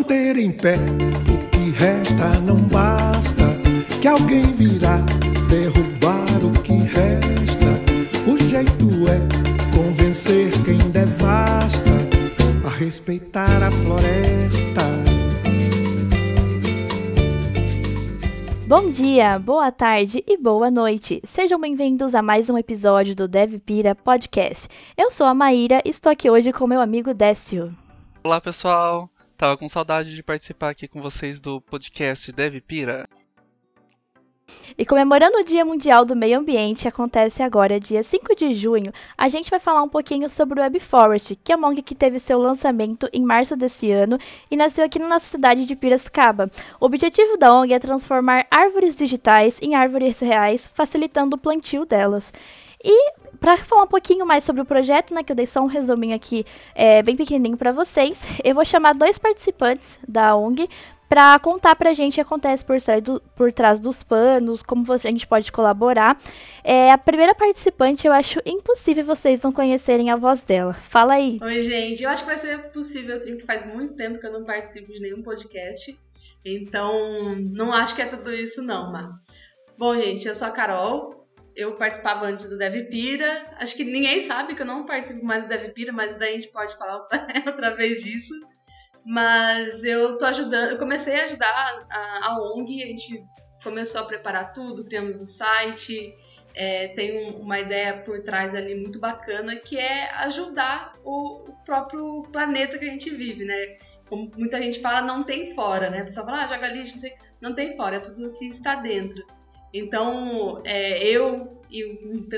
manter em pé o que resta não basta. Que alguém virá derrubar o que resta. O jeito é convencer quem devasta a respeitar a floresta. Bom dia, boa tarde e boa noite. Sejam bem-vindos a mais um episódio do Dev Pira Podcast. Eu sou a Maíra e estou aqui hoje com meu amigo Décio. Olá, pessoal. Tava com saudade de participar aqui com vocês do podcast Dev Pira. E comemorando o Dia Mundial do Meio Ambiente, acontece agora, dia 5 de junho, a gente vai falar um pouquinho sobre o Web Forest, que é uma ONG que teve seu lançamento em março desse ano e nasceu aqui na nossa cidade de Piracicaba. O objetivo da ONG é transformar árvores digitais em árvores reais, facilitando o plantio delas. E para falar um pouquinho mais sobre o projeto, né, que eu dei só um resuminho aqui é, bem pequenininho para vocês, eu vou chamar dois participantes da ONG para contar para a gente o que acontece por trás, do, por trás dos panos, como você, a gente pode colaborar. É, a primeira participante, eu acho impossível vocês não conhecerem a voz dela. Fala aí. Oi, gente. Eu acho que vai ser possível, assim, porque faz muito tempo que eu não participo de nenhum podcast. Então, não acho que é tudo isso, não, Mar. Bom, gente, eu sou a Carol. Eu participava antes do DevPira. Acho que ninguém sabe que eu não participo mais do DevPira, mas daí a gente pode falar outra, outra vez disso. Mas eu tô ajudando, eu comecei a ajudar a, a ONG, a gente começou a preparar tudo, criamos um site, é, tem um, uma ideia por trás ali muito bacana que é ajudar o, o, próprio planeta que a gente vive, né? Como muita gente fala, não tem fora, né? O pessoal fala, ah, joga lixo, não sei. Não tem fora, é tudo que está dentro. Então, é, eu e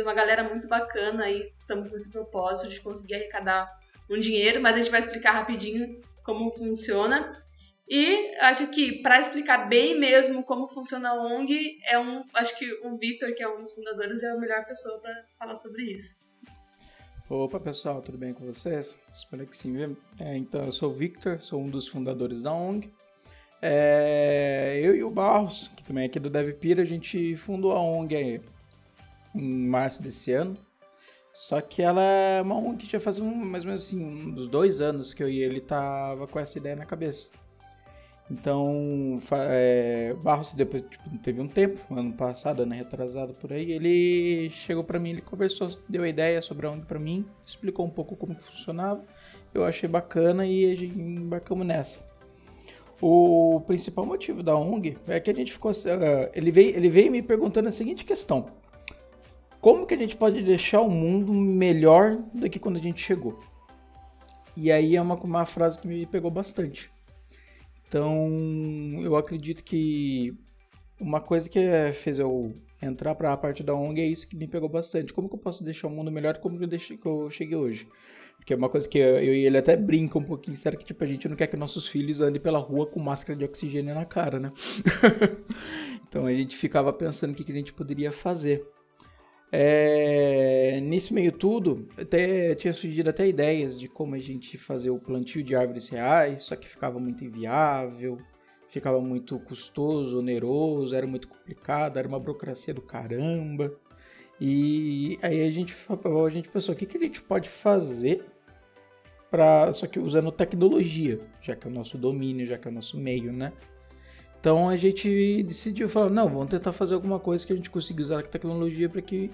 uma galera muito bacana aí estamos com esse propósito de conseguir arrecadar um dinheiro, mas a gente vai explicar rapidinho como funciona. E acho que para explicar bem mesmo como funciona a ONG, é um, acho que o Victor, que é um dos fundadores, é a melhor pessoa para falar sobre isso. Opa pessoal, tudo bem com vocês? Espero que sim. É, então, eu sou o Victor, sou um dos fundadores da ONG. É, eu e o Barros, que também é aqui do DevPira, a gente fundou a ONG aí, em março desse ano. Só que ela é uma ONG que já faz um, mais ou menos assim, uns dois anos que eu e ele tava com essa ideia na cabeça. Então, é, Barros depois tipo, teve um tempo, ano passado, ano retrasado por aí, ele chegou para mim, ele conversou, deu a ideia sobre a ONG para mim, explicou um pouco como que funcionava. Eu achei bacana e a gente embarcamos nessa. O principal motivo da ONG é que a gente ficou, uh, ele veio, ele veio me perguntando a seguinte questão: como que a gente pode deixar o mundo melhor do que quando a gente chegou? E aí é uma, uma frase que me pegou bastante. Então, eu acredito que uma coisa que fez eu entrar para a parte da ONG é isso que me pegou bastante. Como que eu posso deixar o mundo melhor como que eu, que eu cheguei hoje? Porque é uma coisa que eu e ele até brinca um pouquinho, será que tipo, a gente não quer que nossos filhos andem pela rua com máscara de oxigênio na cara, né? então a gente ficava pensando o que, que a gente poderia fazer. É, nesse meio tudo, até tinha surgido até ideias de como a gente fazer o plantio de árvores reais, só que ficava muito inviável, ficava muito custoso, oneroso, era muito complicado, era uma burocracia do caramba. E aí a gente, a gente pensou, o que, que a gente pode fazer só que usando tecnologia, já que é o nosso domínio, já que é o nosso meio, né? Então a gente decidiu falar, não, vamos tentar fazer alguma coisa que a gente consiga usar a tecnologia para que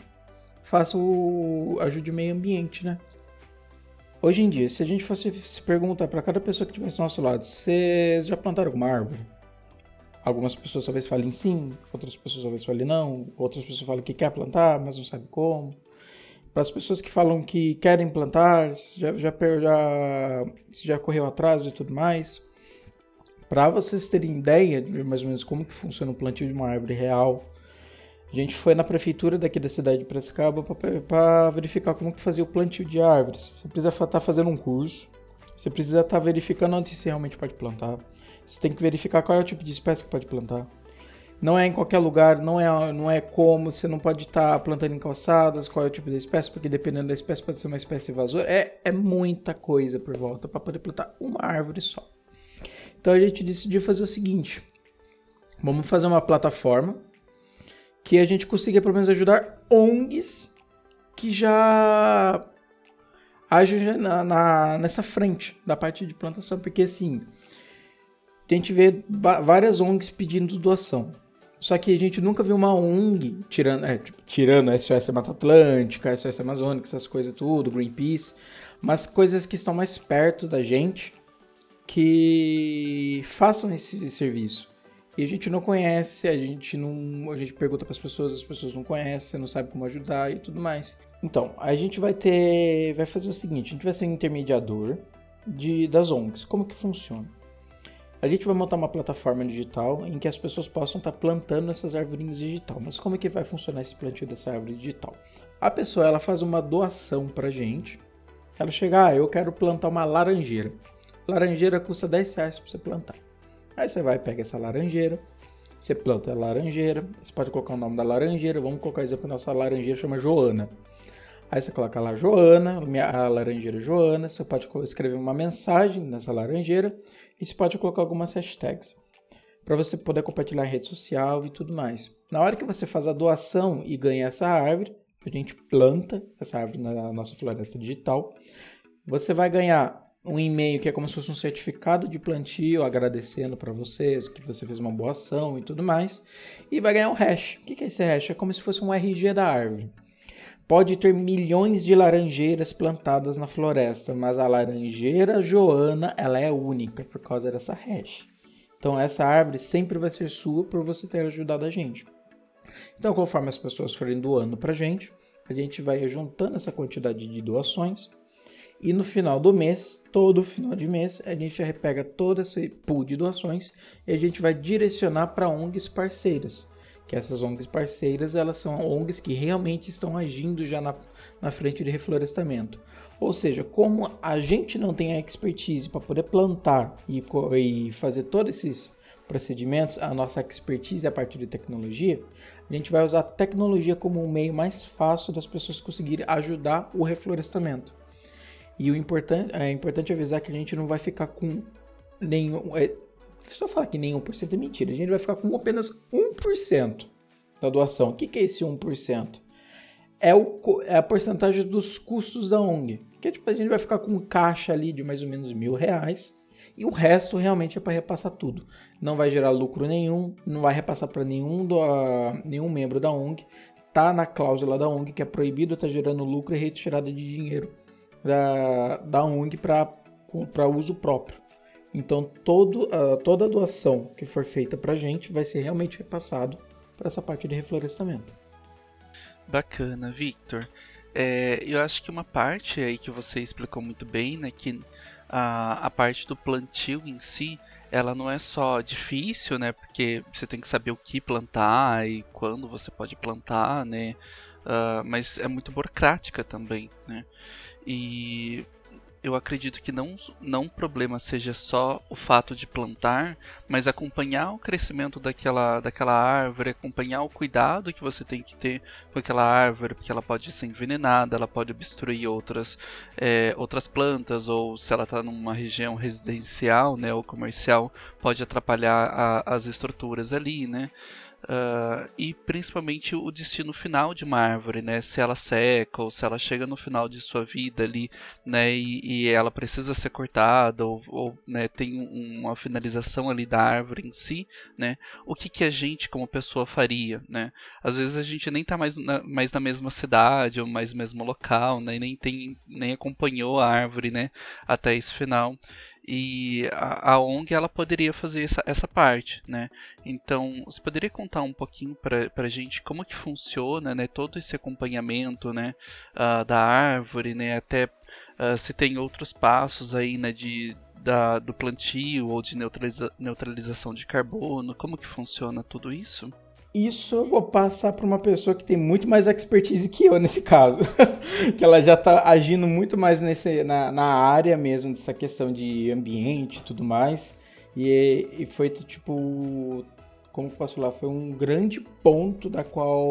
faça o ajude o meio ambiente, né? Hoje em dia, se a gente fosse se perguntar para cada pessoa que estivesse do nosso lado, vocês já plantaram alguma árvore? Algumas pessoas talvez falem sim, outras pessoas talvez falem não, outras pessoas falam que quer plantar, mas não sabe como. Para as pessoas que falam que querem plantar, já, já, já, já correu atrás e tudo mais. Para vocês terem ideia de mais ou menos como que funciona o plantio de uma árvore real, a gente foi na prefeitura daqui da cidade de Piracicaba para verificar como que fazia o plantio de árvores. Você precisa estar tá fazendo um curso, você precisa estar tá verificando onde você realmente pode plantar. Você tem que verificar qual é o tipo de espécie que pode plantar. Não é em qualquer lugar, não é, não é como, você não pode estar tá plantando em calçadas, qual é o tipo de espécie, porque dependendo da espécie pode ser uma espécie invasora. É, é muita coisa por volta para poder plantar uma árvore só. Então a gente decidiu fazer o seguinte: vamos fazer uma plataforma que a gente consiga pelo menos ajudar ONGs que já agem na, na, nessa frente da parte de plantação, porque assim a gente vê várias ONGs pedindo doação. Só que a gente nunca viu uma ONG tirando, é, tipo, tirando SOS Mata Atlântica, SOS Amazônica, essas coisas tudo, Greenpeace, mas coisas que estão mais perto da gente que façam esse serviço. E a gente não conhece, a gente não, a gente pergunta para as pessoas, as pessoas não conhecem, não sabem como ajudar e tudo mais. Então, a gente vai ter, vai fazer o seguinte, a gente vai ser intermediador de das ONGs. Como que funciona? A gente vai montar uma plataforma digital em que as pessoas possam estar plantando essas árvores digital. Mas como é que vai funcionar esse plantio dessa árvore digital? A pessoa ela faz uma doação para gente. Ela chega, ah, eu quero plantar uma laranjeira. Laranjeira custa 10 reais para você plantar. Aí você vai, pega essa laranjeira, você planta a laranjeira, você pode colocar o nome da laranjeira, vamos colocar exemplo, nossa laranjeira chama Joana. Aí você coloca lá Joana, a laranjeira Joana, você pode escrever uma mensagem nessa laranjeira e você pode colocar algumas hashtags para você poder compartilhar em rede social e tudo mais. Na hora que você faz a doação e ganha essa árvore, a gente planta essa árvore na nossa floresta digital. Você vai ganhar um e-mail que é como se fosse um certificado de plantio agradecendo para vocês que você fez uma boa ação e tudo mais. E vai ganhar um hash. O que é esse hash? É como se fosse um RG da árvore. Pode ter milhões de laranjeiras plantadas na floresta, mas a laranjeira Joana ela é única por causa dessa hash. Então essa árvore sempre vai ser sua por você ter ajudado a gente. Então conforme as pessoas forem doando para gente, a gente vai juntando essa quantidade de doações e no final do mês, todo final de mês, a gente já pega todo esse pool de doações e a gente vai direcionar para ONGs parceiras que essas ONGs parceiras elas são ONGs que realmente estão agindo já na, na frente de reflorestamento. Ou seja, como a gente não tem a expertise para poder plantar e, e fazer todos esses procedimentos, a nossa expertise é a partir de tecnologia, a gente vai usar a tecnologia como um meio mais fácil das pessoas conseguirem ajudar o reflorestamento. E o importante, é importante avisar que a gente não vai ficar com nenhum. É, se eu falar que nem 1% é mentira, a gente vai ficar com apenas 1% da doação. O que, é esse 1%? É, o, é a porcentagem dos custos da ONG. Que tipo, a gente vai ficar com um caixa ali de mais ou menos mil reais e o resto realmente é para repassar tudo. Não vai gerar lucro nenhum, não vai repassar para nenhum, nenhum membro da ONG. Tá na cláusula da ONG que é proibido estar tá gerando lucro e retirada de dinheiro da, da ONG para uso próprio. Então todo, toda a doação que for feita para a gente vai ser realmente repassado para essa parte de reflorestamento. Bacana, Victor. É, eu acho que uma parte aí que você explicou muito bem, né, que a, a parte do plantio em si, ela não é só difícil, né, porque você tem que saber o que plantar e quando você pode plantar, né, uh, mas é muito burocrática também, né. E eu acredito que não, não o problema seja só o fato de plantar, mas acompanhar o crescimento daquela, daquela árvore, acompanhar o cuidado que você tem que ter com aquela árvore, porque ela pode ser envenenada, ela pode obstruir outras, é, outras plantas, ou se ela está numa região residencial né, ou comercial, pode atrapalhar a, as estruturas ali, né? Uh, e principalmente o destino final de uma árvore, né? Se ela seca ou se ela chega no final de sua vida ali, né? E, e ela precisa ser cortada ou, ou né, tem uma finalização ali da árvore em si, né? O que, que a gente como pessoa faria, né? Às vezes a gente nem está mais na, mais na mesma cidade ou mais no mesmo local, né? E nem tem nem acompanhou a árvore, né? Até esse final e a, a, ONG ela poderia fazer essa, essa parte, né? Então, você poderia contar um pouquinho para a gente como que funciona, né? Todo esse acompanhamento, né? Uh, da árvore, né? Até uh, se tem outros passos aí, né? De, da, do plantio ou de neutraliza, neutralização de carbono, como que funciona tudo isso? Isso eu vou passar para uma pessoa que tem muito mais expertise que eu nesse caso. que ela já está agindo muito mais nesse, na, na área mesmo dessa questão de ambiente e tudo mais. E, e foi tipo. Como posso falar? Foi um grande ponto da qual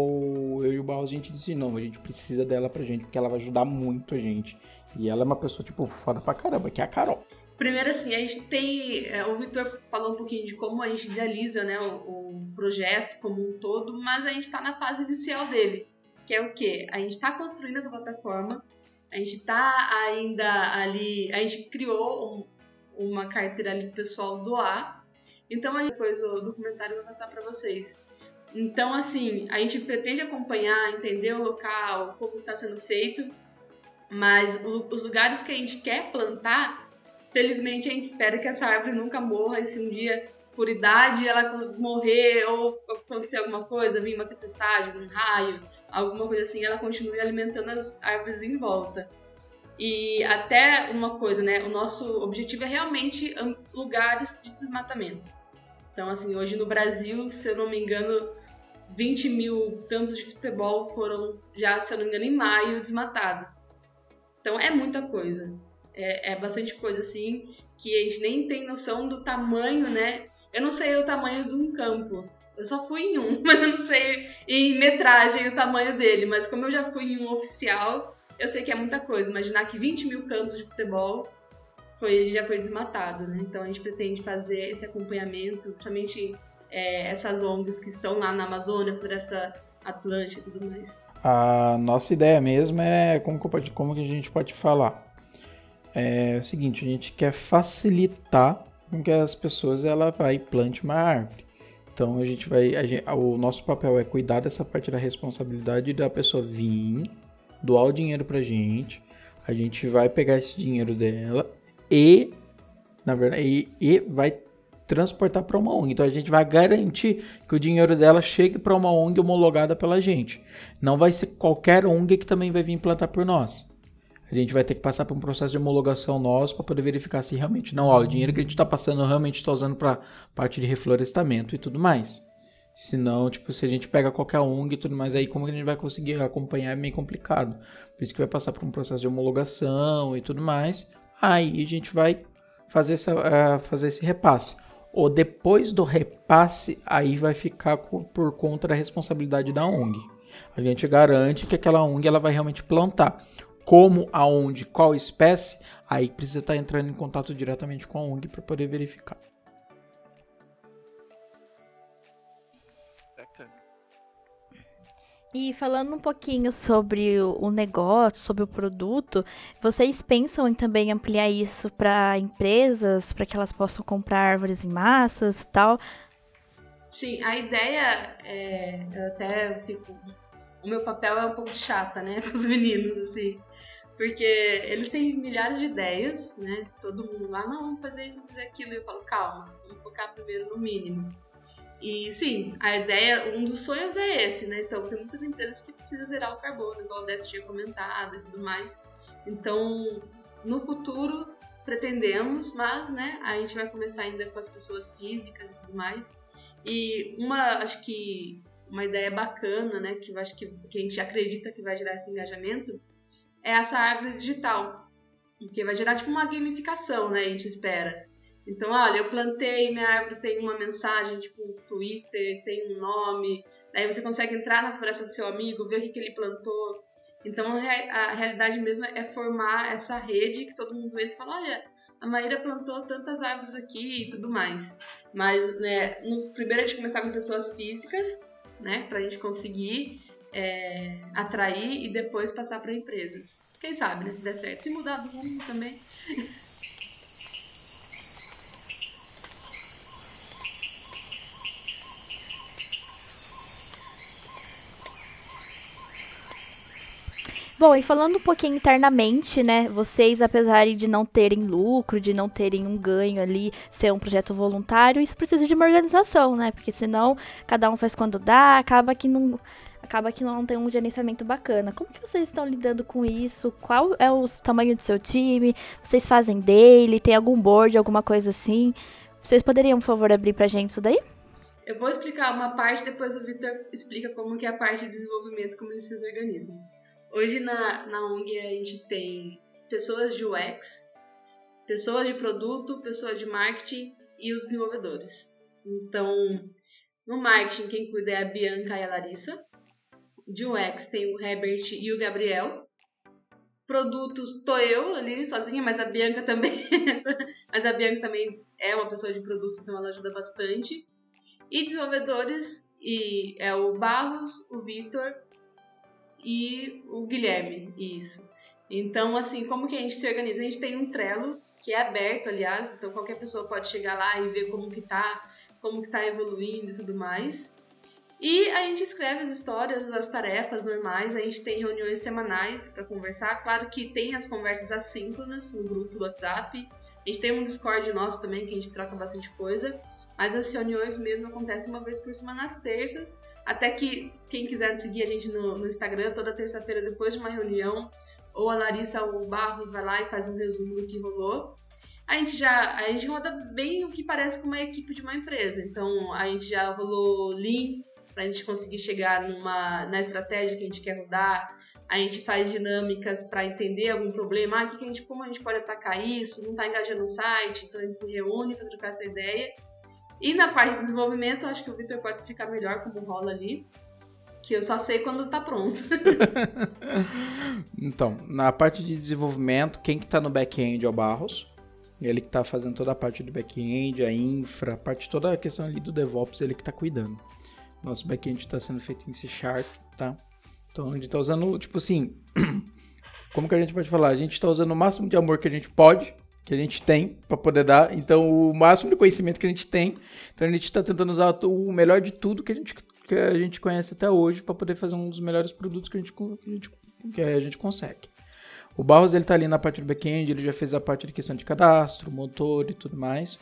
eu e o Barros a gente disse: não, a gente precisa dela pra gente, porque ela vai ajudar muito a gente. E ela é uma pessoa, tipo, foda pra caramba, que é a Carol. Primeiro, assim, a gente tem. É, o Vitor falou um pouquinho de como a gente idealiza né, o, o projeto como um todo, mas a gente está na fase inicial dele, que é o quê? A gente está construindo essa plataforma, a gente está ainda ali. A gente criou um, uma carteira ali pessoal doar. Então, aí, depois o documentário eu vou passar para vocês. Então, assim, a gente pretende acompanhar, entender o local, como está sendo feito, mas os lugares que a gente quer plantar, felizmente a gente espera que essa árvore nunca morra e se um dia por idade ela morrer ou acontecer alguma coisa, vir uma tempestade, um raio, alguma coisa assim, ela continue alimentando as árvores em volta. E até uma coisa, né? O nosso objetivo é realmente lugares de desmatamento. Então, assim, hoje no Brasil, se eu não me engano, 20 mil campos de futebol foram já, se eu não me engano, em maio desmatados. Então é muita coisa. É, é, bastante coisa, assim, que a gente nem tem noção do tamanho, né? Eu não sei o tamanho de um campo. Eu só fui em um, mas eu não sei em metragem o tamanho dele. Mas como eu já fui em um oficial, eu sei que é muita coisa. Imaginar que 20 mil campos de futebol foi, já foi desmatado, né? Então a gente pretende fazer esse acompanhamento, principalmente é, essas ONGs que estão lá na Amazônia, Floresta Atlântica e tudo mais. A nossa ideia mesmo é como como que a gente pode falar. É o seguinte, a gente quer facilitar com que as pessoas ela vai e plante uma árvore. Então a gente vai, a gente, o nosso papel é cuidar dessa parte da responsabilidade da pessoa vir, doar o dinheiro pra gente, a gente vai pegar esse dinheiro dela e, na verdade, e, e vai transportar para uma ONG. Então a gente vai garantir que o dinheiro dela chegue para uma ONG homologada pela gente. Não vai ser qualquer ONG que também vai vir implantar por nós. A gente vai ter que passar por um processo de homologação nosso para poder verificar se realmente não, ó, o dinheiro que a gente está passando realmente está usando para parte de reflorestamento e tudo mais. Senão, tipo, se a gente pega qualquer ONG e tudo mais, aí como que a gente vai conseguir acompanhar é meio complicado. Por isso que vai passar por um processo de homologação e tudo mais. Aí a gente vai fazer, essa, uh, fazer esse repasse. Ou depois do repasse, aí vai ficar por conta da responsabilidade da ONG. A gente garante que aquela ONG ela vai realmente plantar. Como, aonde, qual espécie, aí precisa estar entrando em contato diretamente com a ONG para poder verificar. E falando um pouquinho sobre o negócio, sobre o produto, vocês pensam em também ampliar isso para empresas, para que elas possam comprar árvores em massas e tal? Sim, a ideia é. Eu até fico. O meu papel é um pouco chata, né, com os meninos, assim. Porque eles têm milhares de ideias, né? Todo mundo lá, não, vamos fazer isso, vamos fazer aquilo. E eu falo, calma, vamos focar primeiro no mínimo. E sim, a ideia, um dos sonhos é esse, né? Então tem muitas empresas que precisam zerar o carbono, igual o Dess tinha comentado e tudo mais. Então, no futuro pretendemos, mas né, a gente vai começar ainda com as pessoas físicas e tudo mais. E uma, acho que uma ideia bacana, né, que eu acho que, que a gente acredita que vai gerar esse engajamento, é essa árvore digital. Porque vai gerar tipo uma gamificação, né, a gente espera. Então, olha, eu plantei, minha árvore tem uma mensagem, tipo Twitter, tem um nome. Daí você consegue entrar na floresta do seu amigo, ver o que, que ele plantou. Então, a realidade mesmo é formar essa rede que todo mundo entra e fala, olha, a Maíra plantou tantas árvores aqui e tudo mais. Mas, né, no, primeiro a gente começar com pessoas físicas, né, pra gente conseguir é, atrair e depois passar para empresas. Quem sabe, né, se der certo. Se mudar do mundo também. Bom, e falando um pouquinho internamente, né? Vocês, apesar de não terem lucro, de não terem um ganho ali, ser um projeto voluntário, isso precisa de uma organização, né? Porque senão cada um faz quando dá, acaba que não acaba que não tem um gerenciamento bacana. Como que vocês estão lidando com isso? Qual é o tamanho do seu time? Vocês fazem daily? Tem algum board, alguma coisa assim? Vocês poderiam, por favor, abrir pra gente isso daí? Eu vou explicar uma parte, depois o Victor explica como que é a parte de desenvolvimento, como eles se organizam. Hoje na, na ONG a gente tem pessoas de UX, pessoas de produto, pessoas de marketing e os desenvolvedores. Então, no marketing, quem cuida é a Bianca e a Larissa. De UX tem o Herbert e o Gabriel. Produtos, tô eu ali sozinha, mas a Bianca também. mas a Bianca também é uma pessoa de produto, então ela ajuda bastante. E desenvolvedores, e é o Barros, o Vitor e o Guilherme, isso. Então, assim, como que a gente se organiza? A gente tem um Trello, que é aberto, aliás, então qualquer pessoa pode chegar lá e ver como que tá como que tá evoluindo e tudo mais. E a gente escreve as histórias, as tarefas normais, a gente tem reuniões semanais para conversar. Claro que tem as conversas assíncronas no grupo do WhatsApp. A gente tem um Discord nosso também que a gente troca bastante coisa. Mas as reuniões mesmo acontecem uma vez por semana às terças. Até que quem quiser seguir a gente no, no Instagram, toda terça-feira depois de uma reunião, ou a Larissa ou o Barros vai lá e faz um resumo do que rolou. A gente já a gente roda bem o que parece com uma equipe de uma empresa. Então a gente já rolou Lean para a gente conseguir chegar numa na estratégia que a gente quer rodar. A gente faz dinâmicas para entender algum problema, ah, que a gente, como a gente pode atacar isso, não está engajando no site, então a gente se reúne para trocar essa ideia. E na parte de desenvolvimento, acho que o Victor pode explicar melhor como rola ali. Que eu só sei quando tá pronto. então, na parte de desenvolvimento, quem que tá no back-end é o Barros. Ele que tá fazendo toda a parte do back-end, a infra, a parte toda a questão ali do DevOps, ele que tá cuidando. Nosso back-end está sendo feito em C Sharp, tá? Então a gente está usando, tipo assim, como que a gente pode falar? A gente está usando o máximo de amor que a gente pode, que a gente tem para poder dar. Então o máximo de conhecimento que a gente tem. Então a gente está tentando usar o melhor de tudo que a gente, que a gente conhece até hoje para poder fazer um dos melhores produtos que a gente, que a gente, que a gente consegue. O Barros ele tá ali na parte do back-end, ele já fez a parte de questão de cadastro, motor e tudo mais.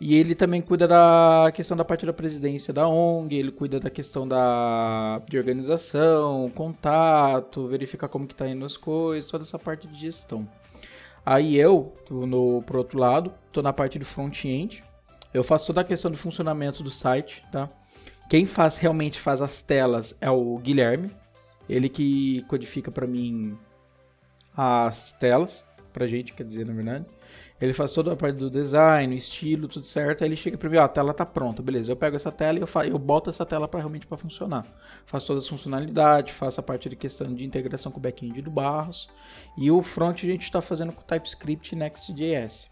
E ele também cuida da questão da parte da presidência da ONG, ele cuida da questão da, de organização, contato, verificar como que tá indo as coisas, toda essa parte de gestão. Aí eu, no, pro outro lado, tô na parte do front-end, eu faço toda a questão do funcionamento do site, tá? Quem faz realmente faz as telas é o Guilherme, ele que codifica para mim as telas, pra gente, quer dizer, na verdade. Ele faz toda a parte do design, estilo, tudo certo. Aí ele chega para mim, ó, a tela tá pronta, beleza. Eu pego essa tela e eu, eu boto essa tela para realmente para funcionar. Faço todas as funcionalidades, faço a parte de questão de integração com o back-end do Barros. E o front a gente está fazendo com TypeScript e Next.js.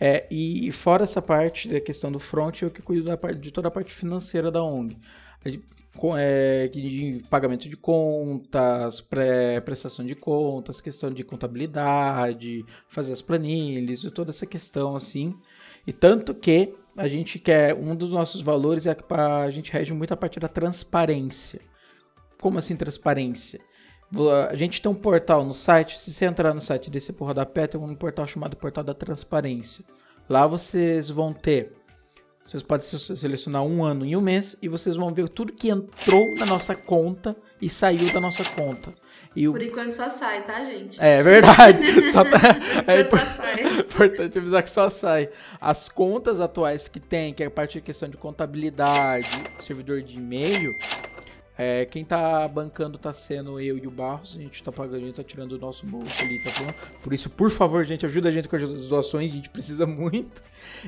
É, e fora essa parte da questão do front, eu que cuido da parte, de toda a parte financeira da ONG é, de pagamento de contas, pré, prestação de contas, questão de contabilidade, fazer as planilhas toda essa questão assim. E tanto que a gente quer, um dos nossos valores é que a gente rege muito a parte da transparência. Como assim transparência? A gente tem um portal no site, se você entrar no site desse porra da pé, tem um portal chamado Portal da Transparência. Lá vocês vão ter vocês podem selecionar um ano e um mês e vocês vão ver tudo que entrou na nossa conta e saiu da nossa conta. E o... Por enquanto só sai, tá, gente? É verdade. só tá... é só importante avisar que só sai. As contas atuais que tem, que é a parte de questão de contabilidade, servidor de e-mail, é, quem tá bancando tá sendo eu e o Barros. A gente tá pagando, a gente tá tirando o nosso bolso ali, tá bom? Por isso, por favor, gente, ajuda a gente com as doações, a gente precisa muito.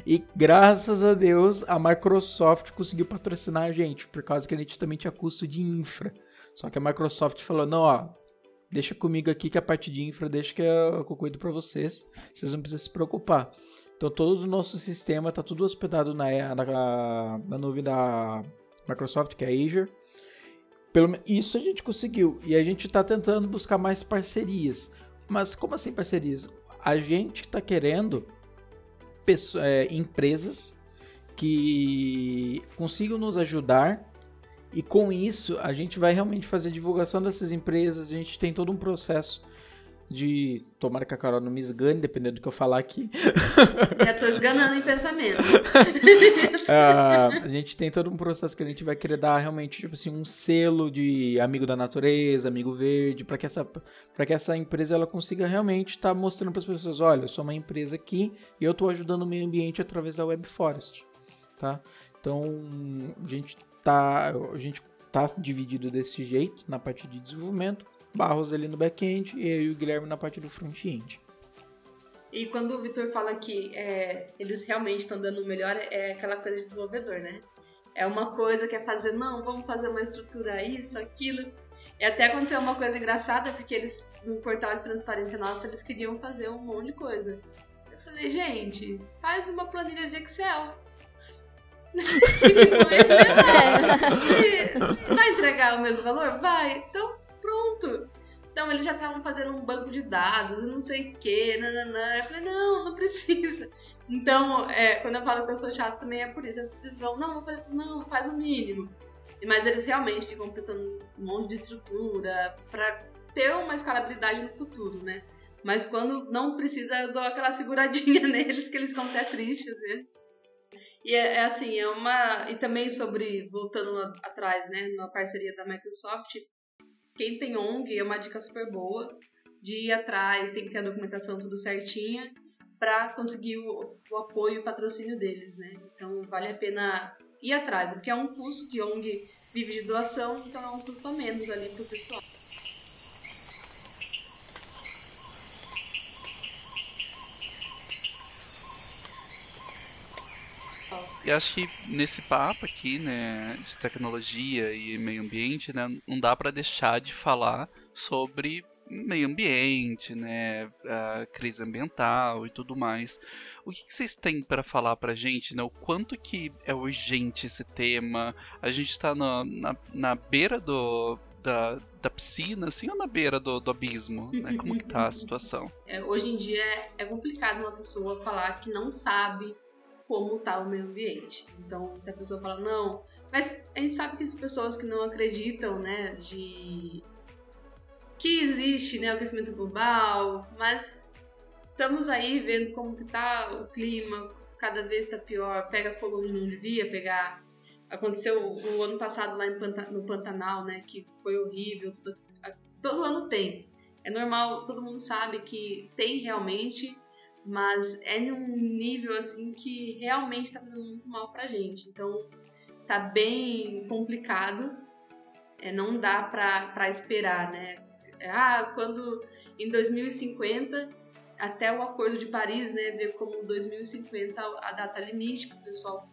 E graças a Deus, a Microsoft conseguiu patrocinar a gente, por causa que a gente também tinha custo de infra. Só que a Microsoft falou: não, ó, deixa comigo aqui que a parte de infra deixa que eu, cuido para vocês. Vocês não precisam se preocupar. Então todo o nosso sistema tá tudo hospedado na, na, na nuvem da Microsoft, que é Azure. Pelo isso a gente conseguiu. E a gente está tentando buscar mais parcerias. Mas como assim parcerias? A gente está querendo pessoas, é, empresas que consigam nos ajudar e com isso a gente vai realmente fazer divulgação dessas empresas. A gente tem todo um processo de. Tomara que a Carol não me esgane, dependendo do que eu falar aqui. Já tô esganando em pensamento. uh, a gente tem todo um processo que a gente vai querer dar realmente, tipo assim, um selo de amigo da natureza, amigo verde, para que essa para que essa empresa ela consiga realmente estar tá mostrando para as pessoas, olha, eu sou uma empresa aqui e eu estou ajudando o meio ambiente através da Web Forest, tá? Então, a gente tá a gente tá dividido desse jeito na parte de desenvolvimento Barros ali no back-end e eu e o Guilherme na parte do front-end. E quando o Vitor fala que é, eles realmente estão dando o melhor, é aquela coisa de desenvolvedor, né? É uma coisa que é fazer, não, vamos fazer uma estrutura isso, aquilo. E até aconteceu uma coisa engraçada, porque eles, no portal de transparência nossa, eles queriam fazer um monte de coisa. Eu falei, gente, faz uma planilha de Excel. tipo, vai entregar o mesmo valor? Vai. Então, Então eles já estavam fazendo um banco de dados, não sei o quê, nananã. Eu falei, não, não precisa. Então, é, quando eu falo que eu sou chata também é por isso. Eles vão, não, não, faz o mínimo. Mas eles realmente ficam pensando um monte de estrutura para ter uma escalabilidade no futuro, né? Mas quando não precisa, eu dou aquela seguradinha neles, que eles ficam até tristes às vezes. E é, é, assim, é uma. E também sobre, voltando atrás, né, na parceria da Microsoft, quem tem ONG é uma dica super boa de ir atrás, tem que ter a documentação tudo certinha para conseguir o, o, apoio e o patrocínio deles, né? Então vale a pena ir atrás, porque é um custo que ONG vive de doação, então é um custo a menos ali pro pessoal. E acho que nesse papo aqui, né, de tecnologia e meio ambiente, né, não dá para deixar de falar sobre meio ambiente, né, a crise ambiental e tudo mais. O que, que vocês têm para falar pra gente, né? O quanto que é urgente esse tema? A gente está na, na, na beira do, da, da piscina, assim, ou na beira do, do abismo? Né? Como que tá a situação? É, hoje em dia é complicado uma pessoa falar que não sabe como está o meio ambiente. Então, se a pessoa fala, não, mas a gente sabe que as pessoas que não acreditam, né, de que existe, né, o aquecimento global, mas estamos aí vendo como que tá o clima, cada vez está pior, pega fogo onde não devia pegar. Aconteceu o ano passado lá no Pantanal, né, que foi horrível, tudo, todo ano tem. É normal, todo mundo sabe que tem realmente, mas é num nível assim que realmente está fazendo muito mal pra gente. Então tá bem complicado, é, não dá pra esperar, né? Ah, quando em 2050, até o Acordo de Paris, né, ver como 2050 a data limite que o pessoal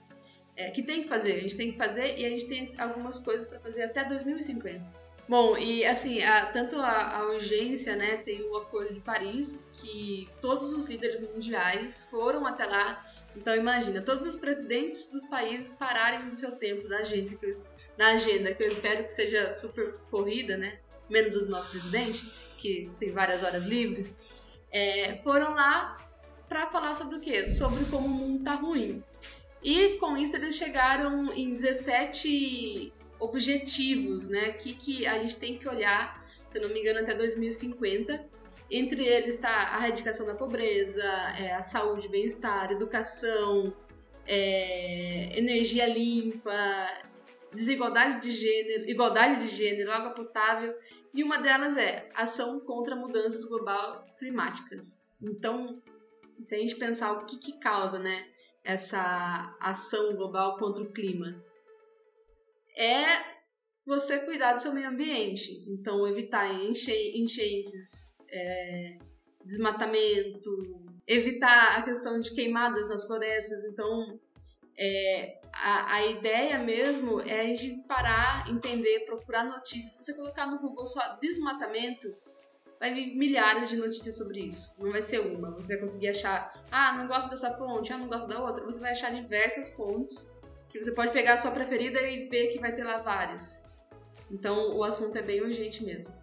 é, que tem que fazer, a gente tem que fazer e a gente tem algumas coisas para fazer até 2050. Bom, e assim, a, tanto a, a, urgência, né, tem o Acordo de Paris, que todos os líderes mundiais foram até lá. Então imagina, todos os presidentes dos países pararem do seu tempo na agência, eu, na agenda, que eu espero que seja super corrida, né? Menos o nosso presidente, que tem várias horas livres, é, foram lá para falar sobre o quê? Sobre como o mundo tá ruim. E com isso eles chegaram em 17 objetivos, né? Que, que a gente tem que olhar, se não me engano, até 2050. Entre eles está a erradicação da pobreza, é, a saúde, bem-estar, educação, é, energia limpa, desigualdade de gênero, igualdade de gênero, água potável, e uma delas é ação contra mudanças global climáticas. Então, se a gente pensar o que, que causa, né, essa ação global contra o clima, é você cuidar do seu meio ambiente. Então, evitar enchentes, é, desmatamento, evitar a questão de queimadas nas florestas. Então, é, a, a, ideia mesmo é a gente parar, entender, procurar notícias. Se você colocar no Google só desmatamento, vai vir milhares de notícias sobre isso. Não vai ser uma. Você vai conseguir achar, ah, não gosto dessa fonte, ah, não gosto da outra. Você vai achar diversas fontes que você pode pegar a sua preferida e ver que vai ter lá várias. Então o assunto é bem urgente mesmo.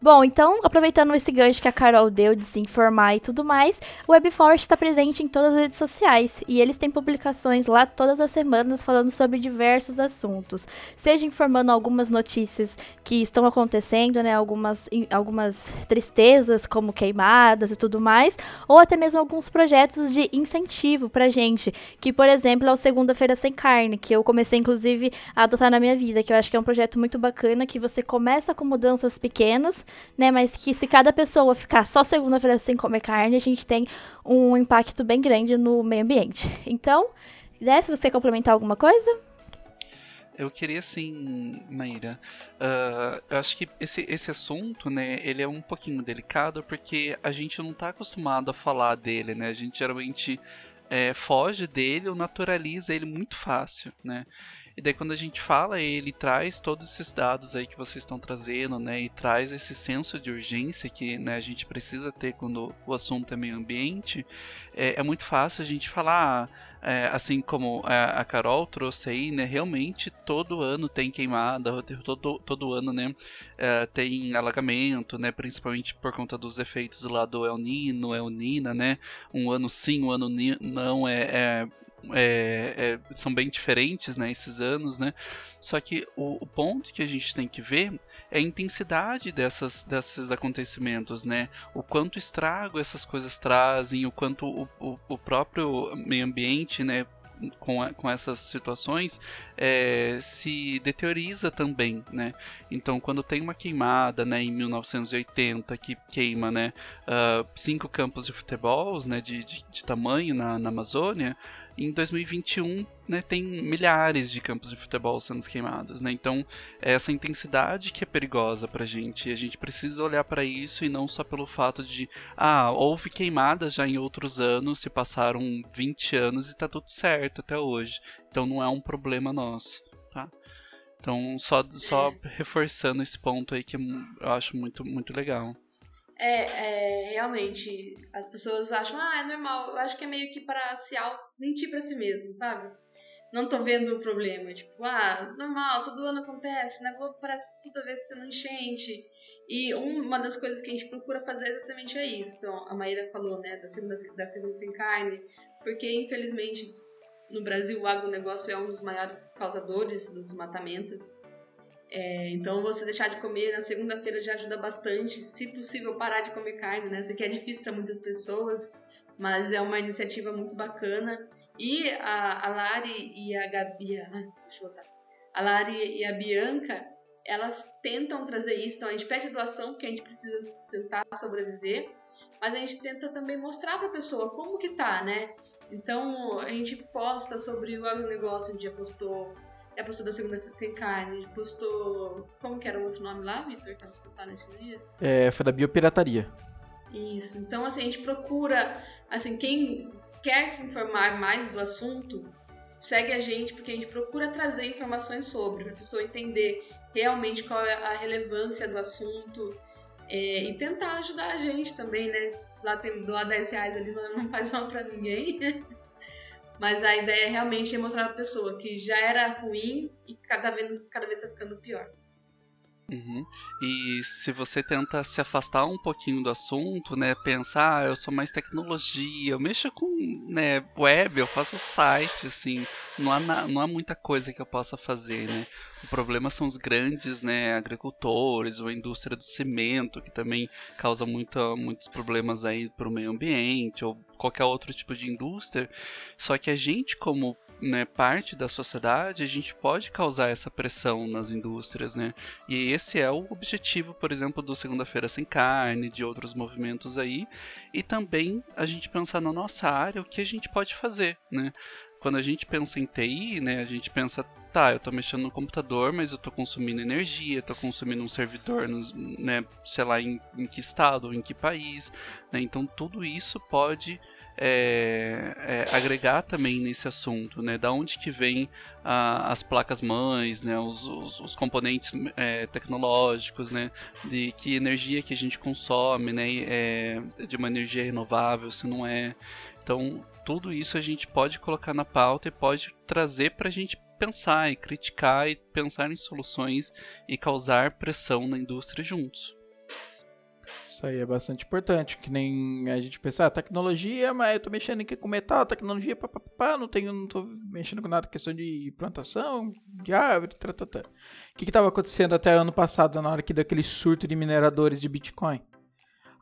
Bom, então, aproveitando esse gancho que a Carol deu de se informar e tudo mais, o WebForest está presente em todas as redes sociais e eles têm publicações lá todas as semanas falando sobre diversos assuntos, seja informando algumas notícias que estão acontecendo, né, algumas, algumas tristezas como queimadas e tudo mais, ou até mesmo alguns projetos de incentivo pra gente, que por exemplo é o Segunda-feira Sem Carne, que eu comecei inclusive a adotar na minha vida, que eu acho que é um projeto muito bacana, que você começa com mudanças pequenas, né? Mas que se cada pessoa ficar só segunda-feira sem comer carne, a gente tem um impacto bem grande no meio ambiente. Então, né, se você complementar alguma coisa? Eu queria assim, Maíra, uh, eu acho que esse, esse assunto, né, ele é um pouquinho delicado porque a gente não está acostumado a falar dele, né? A gente geralmente é, foge dele ou naturaliza ele muito fácil, né? E daí quando a gente fala, ele traz todos esses dados aí que vocês estão trazendo, né, e traz esse senso de urgência que né, a gente precisa ter quando o assunto é meio ambiente, é, é muito fácil a gente falar, é, assim como a, Carol trouxe aí, né, realmente todo ano tem queimada, todo, todo ano, né, é, tem alagamento, né, principalmente por conta dos efeitos lá do El Nino, El Nina, né, um ano sim, um ano não é, é é, são bem diferentes, né, esses anos, né? Só que o, o, ponto que a gente tem que ver é a intensidade dessas, desses acontecimentos, né? O quanto estrago essas coisas trazem, o quanto o, o, o próprio meio ambiente, né, com, a, com essas situações é, se deterioriza também, né? Então, quando tem uma queimada, né, em 1980 que queima, né, uh, cinco campos de futebol, né, de, de, de tamanho na, na Amazônia, em 2021 né, tem milhares de campos de futebol sendo queimados, né? Então é essa intensidade que é perigosa para a gente. E a gente precisa olhar para isso e não só pelo fato de ah, houve queimadas já em outros anos, se passaram 20 anos e está tudo certo até hoje. Então não é um problema nosso, tá? Então só, só reforçando esse ponto aí que eu acho muito, muito legal. É, é, realmente, as pessoas acham, ah, é normal. Eu acho que é meio que para se mentir para si mesmo, sabe? Não tô vendo o problema. Tipo, ah, normal, todo ano acontece. Na Globo parece toda vez que tem uma enchente. E uma das coisas que a gente procura fazer exatamente é isso. Então, a Maíra falou, né, da segunda, da segunda sem carne, porque infelizmente no Brasil o agronegócio é um dos maiores causadores do desmatamento. É, então, você deixar de comer na segunda-feira já ajuda bastante. Se possível, parar de comer carne, né? Isso aqui é difícil para muitas pessoas, mas é uma iniciativa muito bacana. E a, a Lari e a Gabi. Ah, deixa eu botar. A Lari e a Bianca, elas tentam trazer isso. Então, a gente pede doação, porque a gente precisa tentar sobreviver. Mas a gente tenta também mostrar para a pessoa como que tá, né? Então, a gente posta sobre o agronegócio, a gente já postou é postou da segunda sem carne, postou. Como que era o outro nome lá, Vitor, que elas postaram nesses dias? É, foi da biopirataria. Isso. Então, assim, a gente procura, assim, quem quer se informar mais do assunto, segue a gente, porque a gente procura trazer informações sobre, para a pessoa entender realmente qual é a relevância do assunto é, e tentar ajudar a gente também, né? Lá tem doar 10 reais ali, não faz mal para ninguém. Mas a ideia é realmente mostrar para a pessoa que já era ruim e cada vez cada vez está ficando pior. Uhum. E se você tenta se afastar um pouquinho do assunto, né, pensar, ah, eu sou mais tecnologia, eu mexo com né, web, eu faço site, assim, não há, não há muita coisa que eu possa fazer, né. O problema são os grandes, né, agricultores, ou a indústria do cimento, que também causa muita, muitos problemas aí para o meio ambiente, ou qualquer outro tipo de indústria. Só que a gente, como né, parte da sociedade, a gente pode causar essa pressão nas indústrias, né? E esse é o objetivo, por exemplo, do Segunda-feira Sem Carne, de outros movimentos aí, e também a gente pensar na nossa área, o que a gente pode fazer, né? Quando a gente pensa em TI, né, a gente pensa, tá, eu estou mexendo no computador, mas eu estou consumindo energia, estou consumindo um servidor, né, sei lá, em, em que estado, em que país, né? Então tudo isso pode é, é, agregar também nesse assunto, né? Da onde que vem a, as placas mães, né? Os, os, os componentes é, tecnológicos, né? De que energia que a gente consome, né? É, de uma energia renovável, se não é. Então, tudo isso a gente pode colocar na pauta e pode trazer para a gente pensar e criticar e pensar em soluções e causar pressão na indústria juntos. Isso aí é bastante importante, que nem a gente pensar, ah, tecnologia, mas eu tô mexendo aqui com metal, tecnologia, papapá, não tenho, não tô mexendo com nada, questão de plantação, de árvore, tá. O que que tava acontecendo até ano passado, na hora que daquele surto de mineradores de Bitcoin?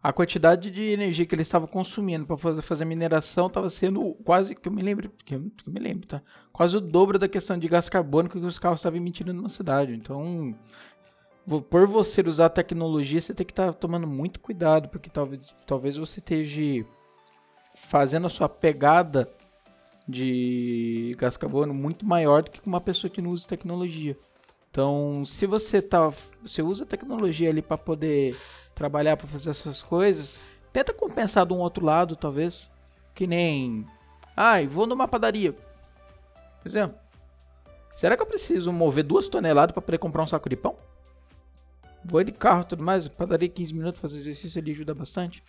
A quantidade de energia que eles estavam consumindo para fazer, fazer mineração estava sendo quase, que eu me lembro, que eu, que eu me lembro, tá? Quase o dobro da questão de gás carbônico que os carros estavam emitindo numa cidade. Então, por você usar tecnologia, você tem que estar tá tomando muito cuidado, porque talvez, talvez você esteja fazendo a sua pegada de gás carbono muito maior do que uma pessoa que não usa tecnologia. Então, se você tá, você usa tecnologia ali para poder trabalhar, para fazer essas coisas, tenta compensar de um outro lado, talvez, que nem, ai, ah, vou numa padaria, por exemplo. Será que eu preciso mover duas toneladas para poder comprar um saco de pão? Vou de carro tudo mais, padaria 15 minutos, fazer exercício ali ajuda bastante.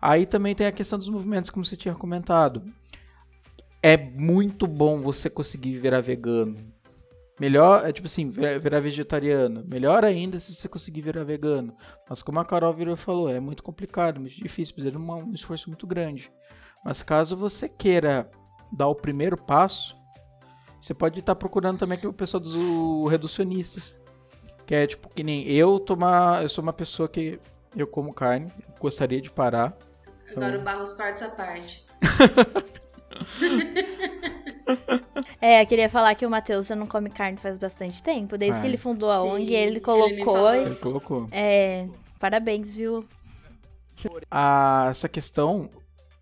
Aí também tem a questão dos movimentos, como você tinha comentado. É muito bom você conseguir virar vegano. Melhor, é tipo assim, virar vegetariano. Melhor ainda se você conseguir virar vegano. Mas como a Carol virou falou, é muito complicado, muito difícil, precisa de um esforço muito grande. Mas caso você queira dar o primeiro passo, você pode estar procurando também o pessoal dos reducionistas. Que é tipo, que nem eu tomar. Eu sou uma pessoa que eu como carne, gostaria de parar. Agora então... o Barros parte essa parte. É, eu queria falar que o Matheus já não come carne faz bastante tempo. Desde que ele fundou a sim, ONG, ele colocou. Ele, ele colocou. É, parabéns, viu? Ah, essa questão,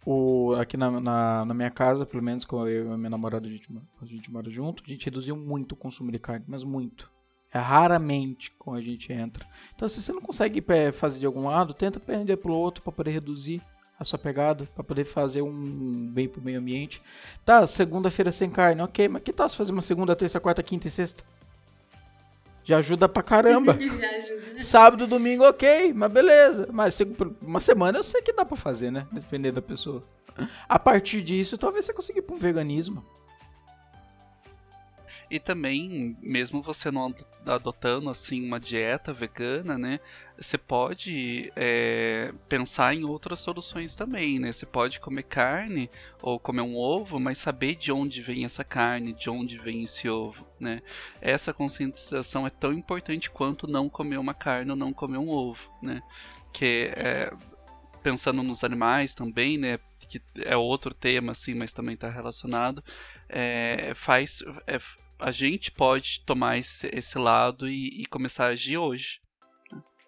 o, aqui na, na, na, minha casa, pelo menos com eu e a minha namorada, a gente, a gente mora junto, a gente reduziu muito o consumo de carne, mas muito. É raramente quando a gente entra. Então, se você não consegue fazer de algum lado, tenta perder pro outro para poder reduzir a sua pegada, para poder fazer um bem pro meio ambiente. Tá, segunda-feira sem carne, ok, mas que tal se fazer uma segunda, terça, quarta, quinta e sexta? Já ajuda pra caramba. Já ajuda. Né? Sábado, domingo, ok, mas beleza. Mas uma semana eu sei que dá pra fazer, né? Dependendo da pessoa. A partir disso, talvez você consiga ir pra um veganismo. E também, mesmo você não adotando assim uma dieta vegana, né? Você pode é, pensar em outras soluções também, né? Você pode comer carne ou comer um ovo, mas saber de onde vem essa carne, de onde vem esse ovo, né? Essa conscientização é tão importante quanto não comer uma carne ou não comer um ovo, né? Que é, pensando nos animais também, né? que é outro tema, assim, mas também está relacionado, é, faz, é, a gente pode tomar esse, esse lado e, e, começar a agir hoje.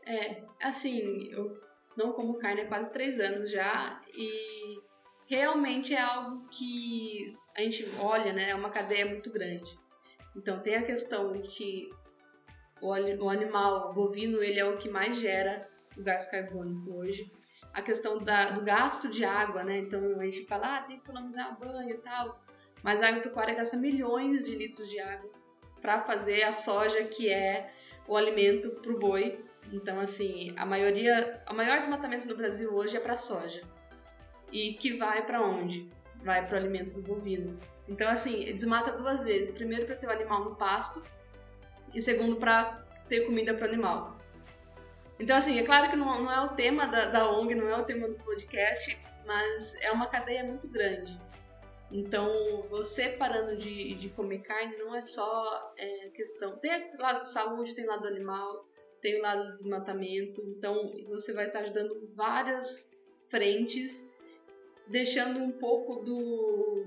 É, assim, eu não como carne há quase três anos já e realmente é algo que a gente olha, né? É uma cadeia muito grande. Então tem a questão de que o, o animal bovino ele é o que mais gera o gás carbônico hoje. A questão da, do gasto de água, né? Então a gente fala, ah, tem que economizar banho e tal. Mas a agropecuária gasta milhões de litros de água para fazer a soja, que é o alimento para o boi. Então, assim, a maioria, o maior desmatamento no Brasil hoje é para soja. E que vai para onde? Vai para o alimento do bovino. Então, assim, desmata duas vezes. Primeiro para ter o animal no pasto e segundo para ter comida para o animal. Então, assim, é claro que não, não é o tema da, da ONG, não é o tema do podcast, mas é uma cadeia muito grande. Então, você parando de, de comer carne não é só é, questão. Tem o lado de saúde, tem o lado animal, tem o lado do desmatamento. Então, você vai estar ajudando várias frentes, deixando um pouco do,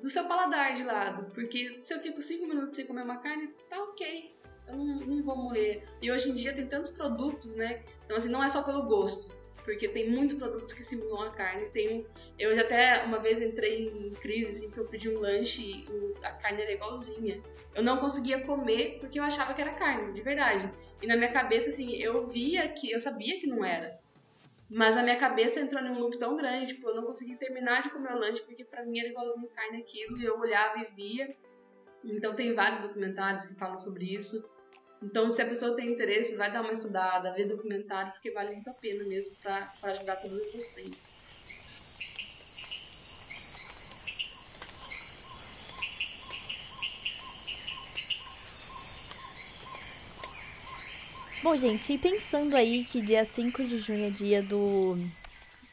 do seu paladar de lado. Porque se eu fico 5 minutos sem comer uma carne, tá ok. Eu não, não vou morrer. E hoje em dia tem tantos produtos, né? Então, assim, não é só pelo gosto porque tem muitos produtos que simulam a carne. Tem, eu já até uma vez entrei em crise, assim, porque eu pedi um lanche e a carne era igualzinha. Eu não conseguia comer porque eu achava que era carne, de verdade. E na minha cabeça, assim, eu via que, eu sabia que não era. Mas a minha cabeça entrou num loop tão grande, tipo, eu não conseguia terminar de comer o lanche porque para mim era igualzinho carne aquilo, e eu olhava e via. Então tem vários documentários que falam sobre isso. Então, se a pessoa tem interesse, vai dar uma estudada, ver documentário, porque vale muito a pena mesmo para ajudar todas essas frentes. Bom, gente, pensando aí que dia 5 de junho é dia do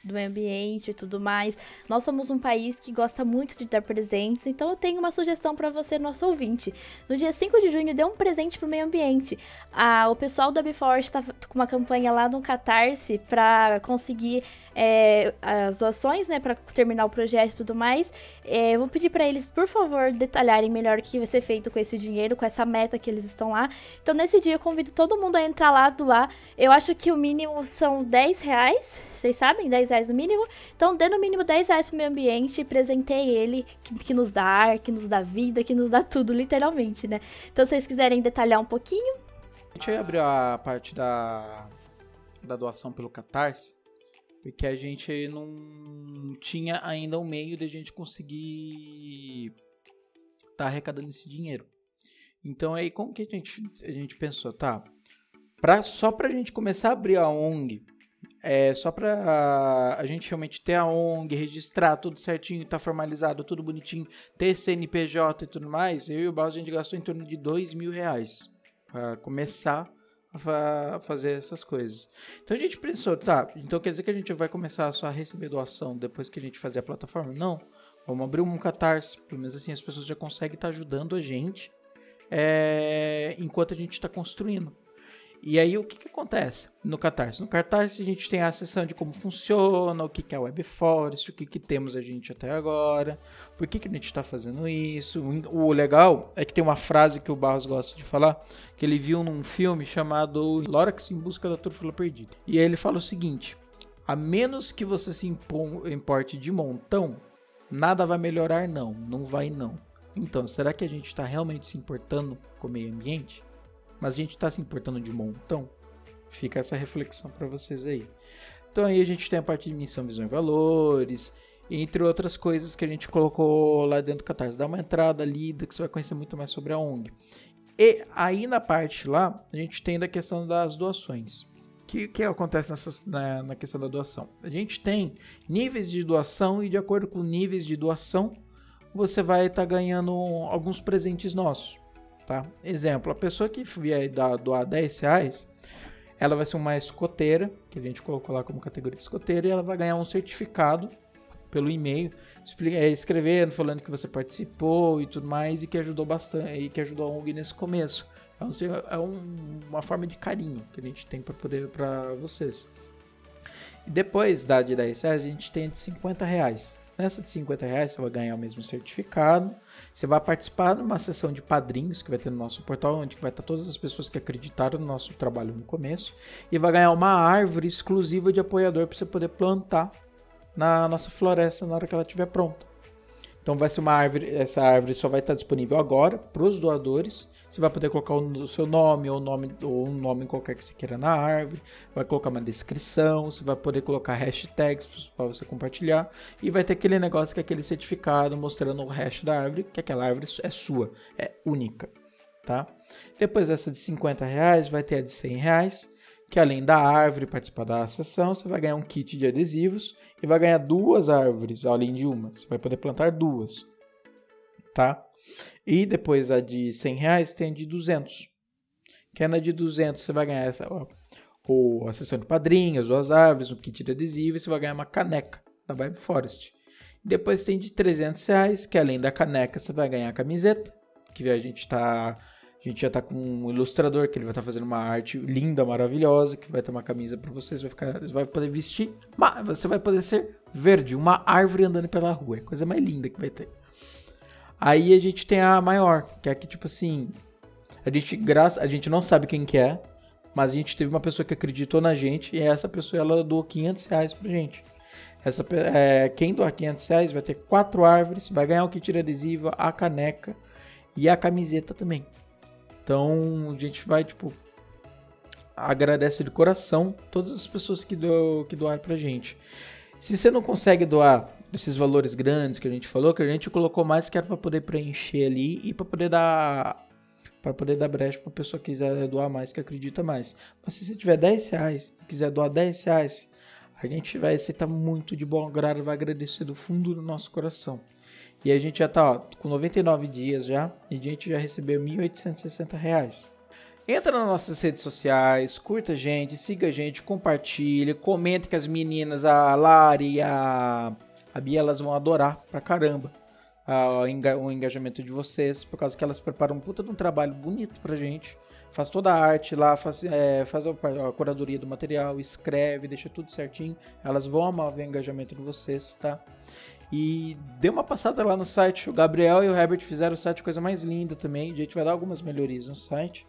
do meio ambiente e tudo mais. Nós somos um país que gosta muito de dar presentes, então eu tenho uma sugestão para você, nosso ouvinte. No dia 5 de junho, dê um presente pro meio ambiente. Ah, o pessoal da Biforce está com uma campanha lá no Catarse para conseguir é, as doações, né, para terminar o projeto e tudo mais. É, eu vou pedir para eles, por favor, detalharem melhor o que vai ser feito com esse dinheiro, com essa meta que eles estão lá. Então, nesse dia, eu convido todo mundo a entrar lá, doar. Eu acho que o mínimo são 10 reais, vocês sabem? 10 reais no mínimo. Então, dê no mínimo 10 reais pro meio ambiente e presentei ele, que, que nos dá ar, que nos dá vida, que nos dá tudo, literalmente, né? Então, se vocês quiserem detalhar um pouquinho. Deixa eu abrir a parte da, da doação pelo Catarse, porque a gente não tinha ainda um meio de a gente conseguir tá arrecadando esse dinheiro. Então aí como que a gente, a gente pensou, tá? Pra, só pra gente começar a abrir a ONG, é, só pra a gente realmente ter a ONG, registrar tudo certinho, tá formalizado, tudo bonitinho, ter CNPJ e tudo mais, eu e o Baus a gente gastou em torno de dois mil reais pra começar a fazer essas coisas. Então a gente pensou, tá, então quer dizer que a gente vai começar só a receber doação depois que a gente fazer a plataforma? Não. Vamos abrir um catarse, pelo menos assim as pessoas já conseguem estar tá ajudando a gente é, enquanto a gente está construindo. E aí o que, que acontece no Catarse? No Catarse a gente tem a seção de como funciona, o que, que é Web Forest, o que, que temos a gente até agora, por que, que a gente está fazendo isso. O legal é que tem uma frase que o Barros gosta de falar, que ele viu num filme chamado Lorax em Busca da Trúfula Perdida. E aí ele fala o seguinte, a menos que você se importe de montão, nada vai melhorar não, não vai não. Então, será que a gente está realmente se importando com o meio ambiente? Mas a gente está se importando de montão? Fica essa reflexão para vocês aí. Então aí a gente tem a parte de missão, visão e valores, entre outras coisas que a gente colocou lá dentro do Catarse. Dá uma entrada ali que você vai conhecer muito mais sobre a ONG. E aí na parte lá, a gente tem da questão das doações. O que, que acontece nessa, na, na questão da doação? A gente tem níveis de doação e de acordo com níveis de doação, você vai estar tá ganhando alguns presentes nossos tá? Exemplo, a pessoa que vier doar 10 reais, ela vai ser uma escoteira, que a gente colocou lá como categoria escoteira, e ela vai ganhar um certificado pelo e-mail, é, escrevendo, falando que você participou e tudo mais, e que ajudou bastante, e que ajudou a ONG nesse começo. Assim, é um, uma forma de carinho que a gente tem para poder para vocês. E depois da de 10 reais, a gente tem a de 50 reais. Nessa de 50 reais, você vai ganhar o mesmo certificado você vai participar de uma sessão de padrinhos que vai ter no nosso portal, onde vai estar todas as pessoas que acreditaram no nosso trabalho no começo, e vai ganhar uma árvore exclusiva de apoiador para você poder plantar na nossa floresta na hora que ela estiver pronta. Então vai ser uma árvore, essa árvore só vai estar disponível agora para os doadores você vai poder colocar o seu nome ou, nome, ou um nome qualquer que você queira na árvore. Vai colocar uma descrição. Você vai poder colocar hashtags para você compartilhar. E vai ter aquele negócio que é aquele certificado mostrando o hash da árvore, que aquela árvore é sua, é única. Tá? Depois dessa de 50 reais, vai ter a de 100 reais. Que além da árvore participar da sessão, você vai ganhar um kit de adesivos e vai ganhar duas árvores, além de uma. Você vai poder plantar duas. Tá? E depois a de 100 reais tem a de 200. Que é na de 200 você vai ganhar essa, ó, a sessão de padrinhos, duas árvores, um kit de adesivo e você vai ganhar uma caneca da Vibe Forest. Depois tem de 300 reais, que além da caneca você vai ganhar a camiseta, que a gente tá a gente já tá com um ilustrador que ele vai estar tá fazendo uma arte linda, maravilhosa, que vai ter uma camisa para vocês, vai ficar, vai poder vestir, mas você vai poder ser verde, uma árvore andando pela rua, é a coisa mais linda que vai ter. Aí a gente tem a maior, que é que, tipo assim, a gente, graça, a gente não sabe quem que é, mas a gente teve uma pessoa que acreditou na gente e essa pessoa ela doou 500 reais pra gente. Essa, é, quem doar 500 reais vai ter quatro árvores, vai ganhar o kit de adesivo, a caneca e a camiseta também. Então a gente vai, tipo, agradece de coração todas as pessoas que, do, que doaram pra gente. Se você não consegue doar desses valores grandes que a gente falou, que a gente colocou mais que era para poder preencher ali e para poder dar para poder dar brecha para a pessoa que quiser doar mais, que acredita mais. Mas se você tiver 10 reais e quiser doar 10 reais, a gente vai aceitar muito de bom grado, vai agradecer do fundo do nosso coração. E a gente já tá ó, com 99 dias já e a gente já recebeu 1.860 reais. Entra nas nossas redes sociais, curta a gente, siga a gente, compartilha, comente com as meninas, a Lari e a a Bia elas vão adorar pra caramba o engajamento de vocês, por causa que elas preparam um puta de um trabalho bonito pra gente. Faz toda a arte lá, faz, é, faz a, a, curadoria do material, escreve, deixa tudo certinho. Elas vão amar o engajamento de vocês, tá? E dê uma passada lá no site. O Gabriel e o Herbert fizeram o site coisa mais linda também. A gente vai dar algumas melhorias no site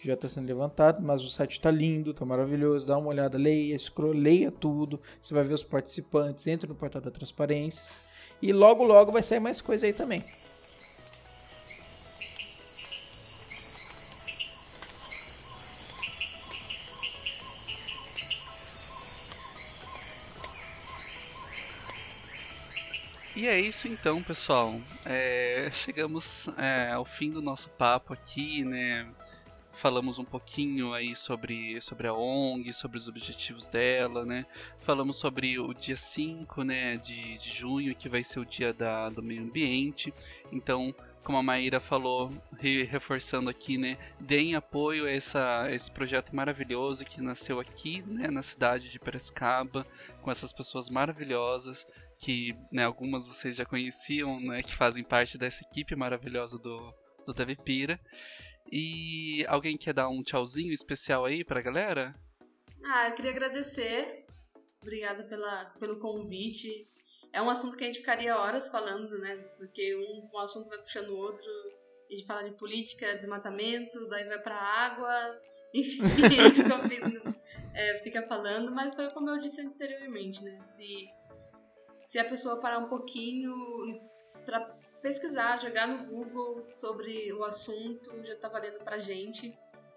que já está sendo levantado, mas o site está lindo, está maravilhoso. Dá uma olhada, leia, scroll, leia tudo. Você vai ver os participantes, entra no portal da transparência. E logo, logo vai sair mais coisa aí também. E é isso então, pessoal. É, chegamos é, ao fim do nosso papo aqui, né? Falamos um pouquinho aí sobre, sobre a ONG, sobre os objetivos dela, né? Falamos sobre o dia 5 né, de, de junho, que vai ser o dia da, do meio ambiente. Então, como a Maíra falou, re reforçando aqui, né, deem apoio a, essa, esse projeto maravilhoso que nasceu aqui, né, na cidade de Piracicaba, com essas pessoas maravilhosas que né, algumas vocês já conheciam, né, que fazem parte dessa equipe maravilhosa do, do Devipira. E alguém quer dar um tchauzinho especial aí pra galera? Ah, eu queria agradecer. Obrigada pela, pelo convite. É um assunto que a gente ficaria horas falando, né? Porque um, um assunto vai puxando o outro. A gente fala de política, desmatamento, daí vai pra água. Enfim, a gente fica, é, fica falando, mas foi como eu disse anteriormente, né? Se se a pessoa parar um pouquinho para pesquisar, jogar no Google sobre o assunto, já tá valendo pra gente.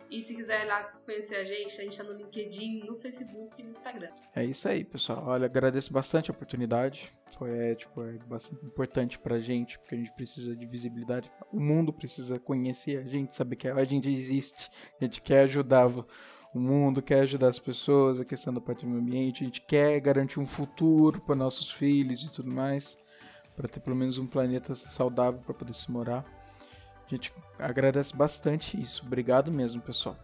E se quiser ir lá conhecer a gente, a gente tá no LinkedIn, no Facebook e no Instagram. É isso aí, pessoal. Olha, agradeço bastante a oportunidade. Foi é, tipo, é bastante importante pra gente, porque a gente precisa de visibilidade. O mundo precisa conhecer a gente, saber que a gente existe. A gente quer ajudar o mundo, quer ajudar as pessoas, a questão do patrimônio ambiente, a gente quer garantir um futuro para nossos filhos e tudo mais, para ter pelo menos um planeta saudável para poder se morar. A gente agradece bastante isso. Obrigado mesmo, pessoal.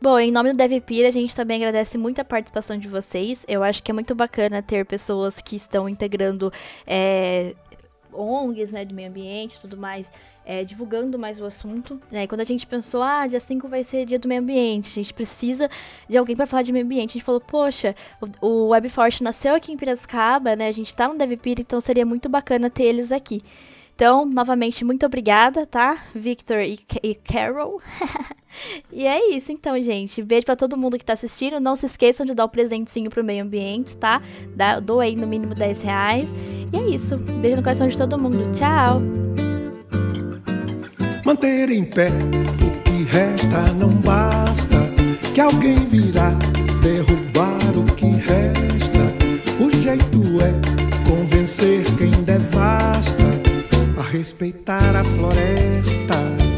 Bom, em nome do DevPira, a gente também agradece muito a participação de vocês. Eu acho que é muito bacana ter pessoas que estão integrando é, ONGs, né, de meio ambiente e tudo mais, é, divulgando mais o assunto. Né? E quando a gente pensou, ah, dia 5 vai ser dia do meio ambiente, a gente precisa de alguém para falar de meio ambiente. A gente falou, poxa, o, o WebForce nasceu aqui em Piracicaba, né? A gente tá no DevPira, então seria muito bacana ter eles aqui. Então, novamente, muito obrigada, tá? Victor e, e Carol. e é isso, então, gente. Beijo para todo mundo que tá assistindo. Não se esqueçam de dar o um presentinho pro meio ambiente, tá? Dá, doei no mínimo 10 reais. E é isso. Beijo no coração de todo mundo. Tchau! Manter em pé o que resta não basta. Que alguém virá derrubar o que resta. O jeito é convencer quem devasta a respeitar a floresta